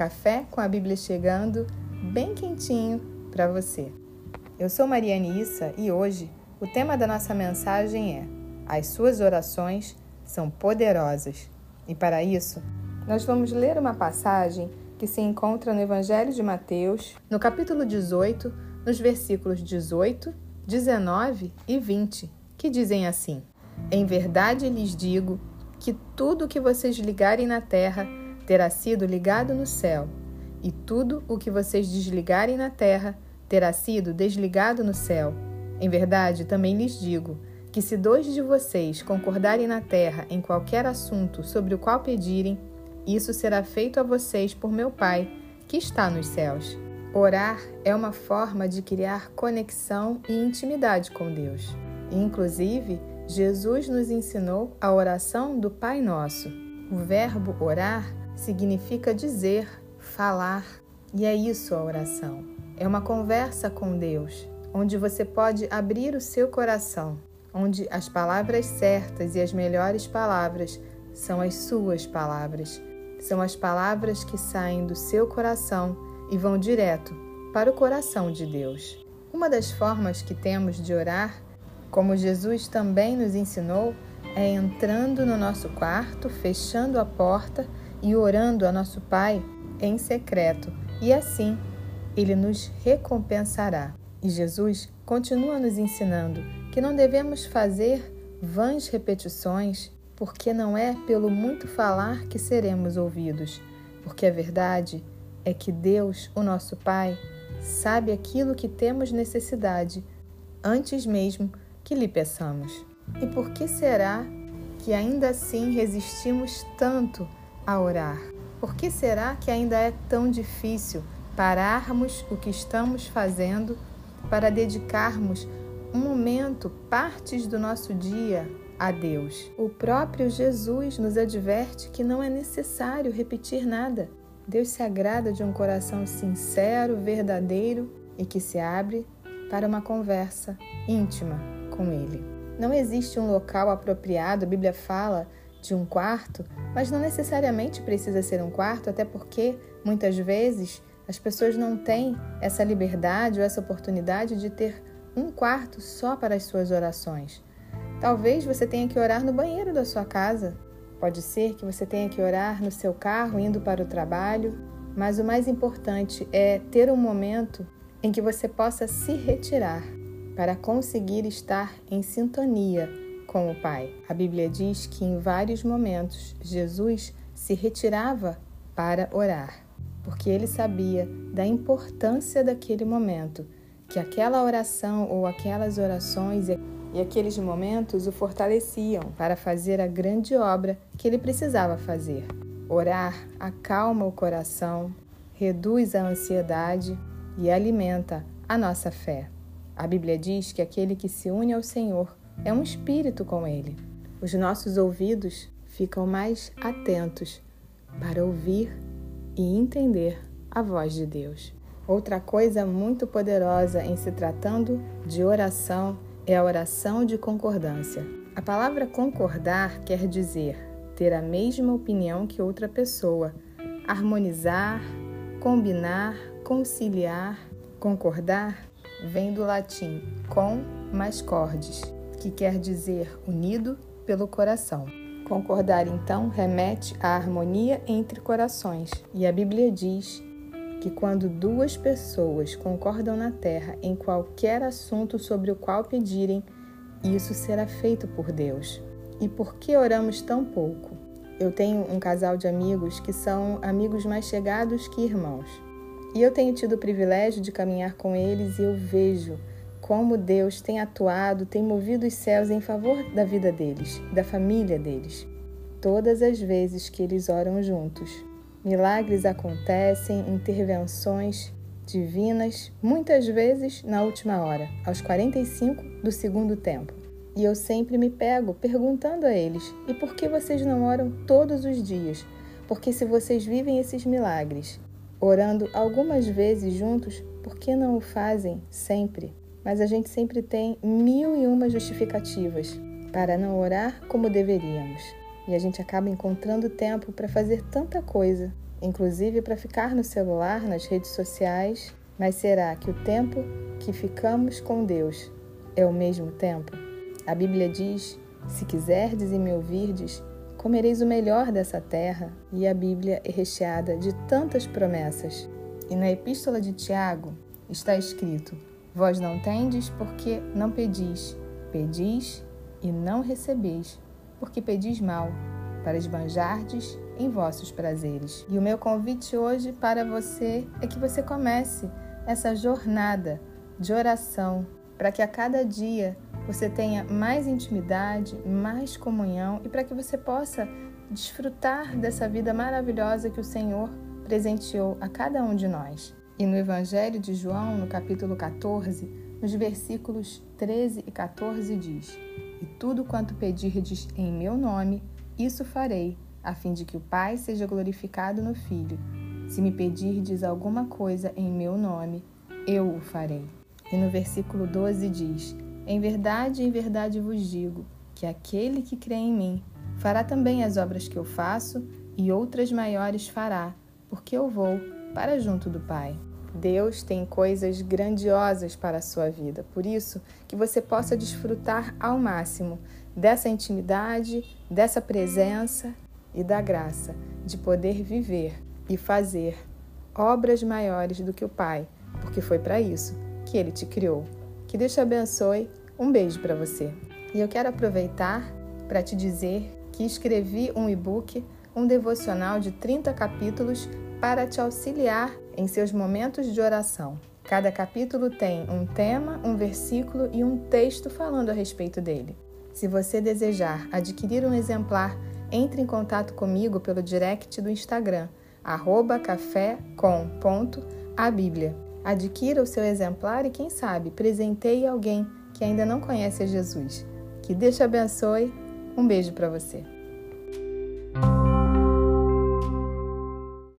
Café com a Bíblia chegando, bem quentinho para você. Eu sou Mariane Issa e hoje o tema da nossa mensagem é: As suas orações são poderosas. E para isso, nós vamos ler uma passagem que se encontra no Evangelho de Mateus, no capítulo 18, nos versículos 18, 19 e 20, que dizem assim: Em verdade lhes digo que tudo o que vocês ligarem na terra terá sido ligado no céu, e tudo o que vocês desligarem na terra terá sido desligado no céu. Em verdade, também lhes digo que se dois de vocês concordarem na terra em qualquer assunto sobre o qual pedirem, isso será feito a vocês por meu Pai, que está nos céus. Orar é uma forma de criar conexão e intimidade com Deus. inclusive, Jesus nos ensinou a oração do Pai Nosso. O verbo orar significa dizer, falar, e é isso a oração. É uma conversa com Deus, onde você pode abrir o seu coração, onde as palavras certas e as melhores palavras são as suas palavras. São as palavras que saem do seu coração e vão direto para o coração de Deus. Uma das formas que temos de orar como Jesus também nos ensinou, é entrando no nosso quarto, fechando a porta e orando a nosso Pai em secreto, e assim ele nos recompensará. E Jesus continua nos ensinando que não devemos fazer vãs repetições, porque não é pelo muito falar que seremos ouvidos, porque a verdade é que Deus, o nosso Pai, sabe aquilo que temos necessidade antes mesmo que lhe peçamos. E por que será que ainda assim resistimos tanto a orar? Por que será que ainda é tão difícil pararmos o que estamos fazendo para dedicarmos um momento, partes do nosso dia, a Deus? O próprio Jesus nos adverte que não é necessário repetir nada. Deus se agrada de um coração sincero, verdadeiro e que se abre para uma conversa íntima com ele. Não existe um local apropriado, a Bíblia fala de um quarto, mas não necessariamente precisa ser um quarto, até porque muitas vezes as pessoas não têm essa liberdade ou essa oportunidade de ter um quarto só para as suas orações. Talvez você tenha que orar no banheiro da sua casa. Pode ser que você tenha que orar no seu carro indo para o trabalho, mas o mais importante é ter um momento em que você possa se retirar para conseguir estar em sintonia com o Pai. A Bíblia diz que em vários momentos Jesus se retirava para orar, porque ele sabia da importância daquele momento, que aquela oração ou aquelas orações e aqueles momentos o fortaleciam para fazer a grande obra que ele precisava fazer. Orar acalma o coração, reduz a ansiedade e alimenta a nossa fé. A Bíblia diz que aquele que se une ao Senhor é um espírito com ele. Os nossos ouvidos ficam mais atentos para ouvir e entender a voz de Deus. Outra coisa muito poderosa em se tratando de oração é a oração de concordância. A palavra concordar quer dizer ter a mesma opinião que outra pessoa, harmonizar, combinar, conciliar. Concordar vem do latim com mais cordes, que quer dizer unido pelo coração. Concordar, então, remete à harmonia entre corações, e a Bíblia diz que quando duas pessoas concordam na terra em qualquer assunto sobre o qual pedirem, isso será feito por Deus. E por que oramos tão pouco? Eu tenho um casal de amigos que são amigos mais chegados que irmãos. E eu tenho tido o privilégio de caminhar com eles e eu vejo como Deus tem atuado, tem movido os céus em favor da vida deles, da família deles, todas as vezes que eles oram juntos. Milagres acontecem, intervenções divinas, muitas vezes na última hora, aos 45 do segundo tempo. E eu sempre me pego perguntando a eles: e por que vocês não oram todos os dias? Porque se vocês vivem esses milagres orando algumas vezes juntos, por que não o fazem sempre? Mas a gente sempre tem mil e uma justificativas para não orar como deveríamos. E a gente acaba encontrando tempo para fazer tanta coisa inclusive para ficar no celular, nas redes sociais. Mas será que o tempo que ficamos com Deus é o mesmo tempo? A Bíblia diz: Se quiserdes e me ouvirdes, comereis o melhor dessa terra. E a Bíblia é recheada de tantas promessas. E na Epístola de Tiago está escrito: Vós não tendes porque não pedis, pedis e não recebeis, porque pedis mal, para esbanjardes em vossos prazeres. E o meu convite hoje para você é que você comece essa jornada de oração, para que a cada dia você tenha mais intimidade, mais comunhão e para que você possa desfrutar dessa vida maravilhosa que o Senhor presenteou a cada um de nós. E no Evangelho de João, no capítulo 14, nos versículos 13 e 14 diz: E tudo quanto pedirdes em meu nome, isso farei, a fim de que o Pai seja glorificado no Filho. Se me pedirdes alguma coisa em meu nome, eu o farei. E no versículo 12 diz: Em verdade, em verdade vos digo que aquele que crê em mim fará também as obras que eu faço e outras maiores fará, porque eu vou para junto do Pai. Deus tem coisas grandiosas para a sua vida, por isso que você possa desfrutar ao máximo dessa intimidade, dessa presença e da graça de poder viver e fazer obras maiores do que o Pai porque foi para isso que ele te criou. Que Deus te abençoe. Um beijo para você. E eu quero aproveitar para te dizer que escrevi um e-book, um devocional de 30 capítulos para te auxiliar em seus momentos de oração. Cada capítulo tem um tema, um versículo e um texto falando a respeito dele. Se você desejar adquirir um exemplar, entre em contato comigo pelo direct do Instagram, café.com.abíblia. Adquira o seu exemplar e, quem sabe, presenteie alguém que ainda não conhece a Jesus. Que Deus te abençoe. Um beijo para você.